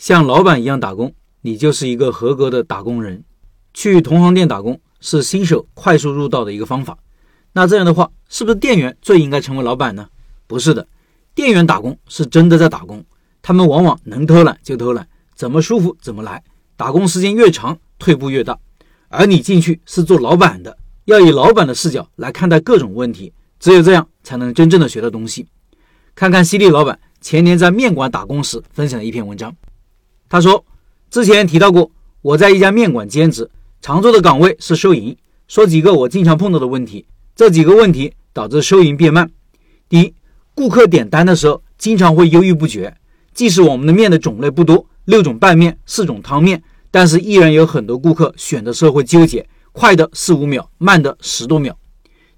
像老板一样打工，你就是一个合格的打工人。去同行店打工是新手快速入道的一个方法。那这样的话，是不是店员最应该成为老板呢？不是的，店员打工是真的在打工，他们往往能偷懒就偷懒，怎么舒服怎么来。打工时间越长，退步越大。而你进去是做老板的，要以老板的视角来看待各种问题，只有这样才能真正的学到东西。看看犀利老板前年在面馆打工时分享的一篇文章。他说，之前提到过，我在一家面馆兼职，常做的岗位是收银。说几个我经常碰到的问题，这几个问题导致收银变慢。第一，顾客点单的时候经常会犹豫不决，即使我们的面的种类不多，六种拌面，四种汤面，但是依然有很多顾客选的时候会纠结，快的四五秒，慢的十多秒。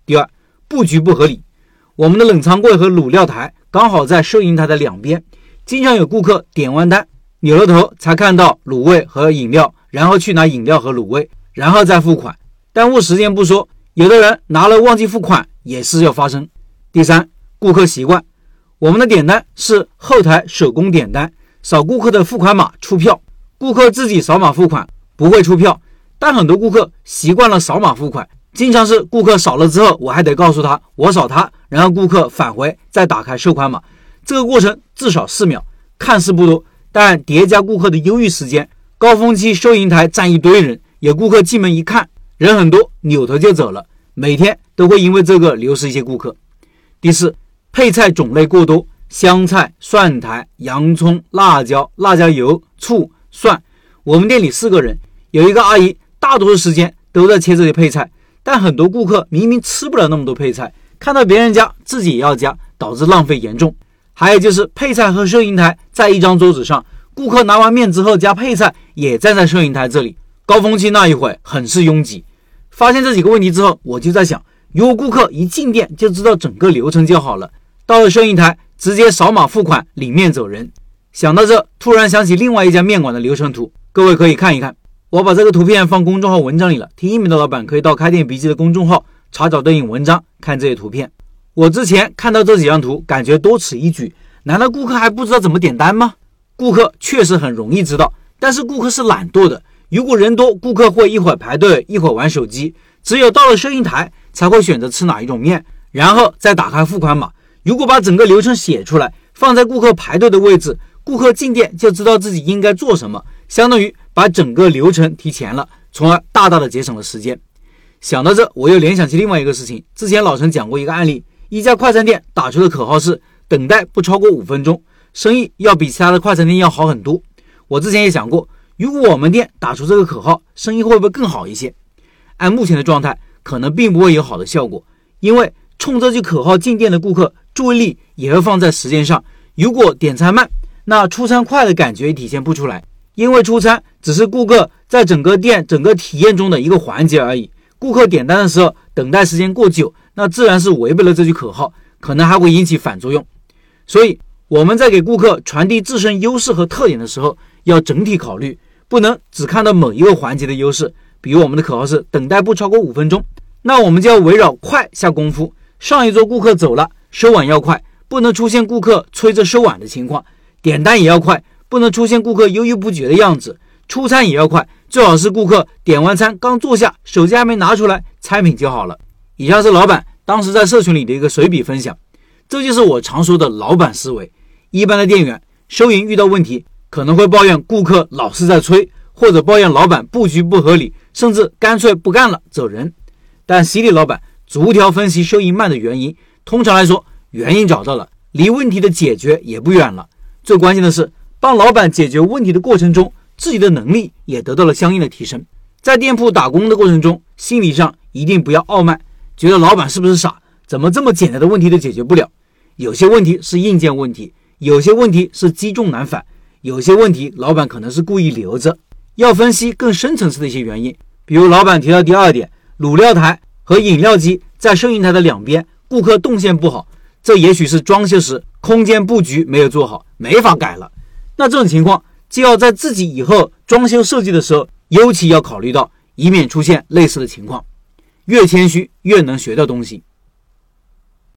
第二，布局不合理，我们的冷藏柜和卤料台刚好在收银台的两边，经常有顾客点完单。扭了头才看到卤味和饮料，然后去拿饮料和卤味，然后再付款，耽误时间不说，有的人拿了忘记付款也是要发生。第三，顾客习惯，我们的点单是后台手工点单，扫顾客的付款码出票，顾客自己扫码付款不会出票，但很多顾客习惯了扫码付款，经常是顾客扫了之后，我还得告诉他我扫他，然后顾客返回再打开收款码，这个过程至少四秒，看似不多。但叠加顾客的犹豫时间，高峰期收银台站一堆人，有顾客进门一看人很多，扭头就走了。每天都会因为这个流失一些顾客。第四，配菜种类过多，香菜、蒜苔、洋葱、辣椒、辣椒油、醋、蒜。我们店里四个人，有一个阿姨，大多数时间都在切这些配菜，但很多顾客明明吃不了那么多配菜，看到别人加，自己也要加，导致浪费严重。还有就是配菜和收银台在一张桌子上，顾客拿完面之后加配菜也站在收银台这里，高峰期那一会很是拥挤。发现这几个问题之后，我就在想，如果顾客一进店就知道整个流程就好了，到了收银台直接扫码付款领面走人。想到这，突然想起另外一家面馆的流程图，各位可以看一看。我把这个图片放公众号文章里了，听音频的老板可以到开店笔记的公众号查找对应文章看这些图片。我之前看到这几张图，感觉多此一举。难道顾客还不知道怎么点单吗？顾客确实很容易知道，但是顾客是懒惰的。如果人多，顾客会一会儿排队，一会儿玩手机。只有到了收银台，才会选择吃哪一种面，然后再打开付款码。如果把整个流程写出来，放在顾客排队的位置，顾客进店就知道自己应该做什么，相当于把整个流程提前了，从而大大的节省了时间。想到这，我又联想起另外一个事情。之前老陈讲过一个案例。一家快餐店打出的口号是等待不超过五分钟，生意要比其他的快餐店要好很多。我之前也讲过，如果我们店打出这个口号，生意会不会更好一些？按目前的状态，可能并不会有好的效果，因为冲这句口号进店的顾客注意力也会放在时间上。如果点餐慢，那出餐快的感觉也体现不出来，因为出餐只是顾客在整个店整个体验中的一个环节而已。顾客点单的时候，等待时间过久。那自然是违背了这句口号，可能还会引起反作用。所以我们在给顾客传递自身优势和特点的时候，要整体考虑，不能只看到某一个环节的优势。比如我们的口号是等待不超过五分钟，那我们就要围绕快下功夫。上一桌顾客走了，收碗要快，不能出现顾客催着收碗的情况；点单也要快，不能出现顾客犹豫不决的样子；出餐也要快，最好是顾客点完餐刚坐下，手机还没拿出来，餐品就好了。以下是老板当时在社群里的一个随笔分享，这就是我常说的老板思维。一般的店员收银遇到问题，可能会抱怨顾客老是在催，或者抱怨老板布局不合理，甚至干脆不干了走人。但犀利老板逐条分析收银慢的原因，通常来说，原因找到了，离问题的解决也不远了。最关键的是，帮老板解决问题的过程中，自己的能力也得到了相应的提升。在店铺打工的过程中，心理上一定不要傲慢。觉得老板是不是傻？怎么这么简单的问题都解决不了？有些问题是硬件问题，有些问题是积重难返，有些问题老板可能是故意留着。要分析更深层次的一些原因，比如老板提到第二点，卤料台和饮料机在收银台的两边，顾客动线不好，这也许是装修时空间布局没有做好，没法改了。那这种情况就要在自己以后装修设计的时候，尤其要考虑到，以免出现类似的情况。越谦虚，越能学到东西。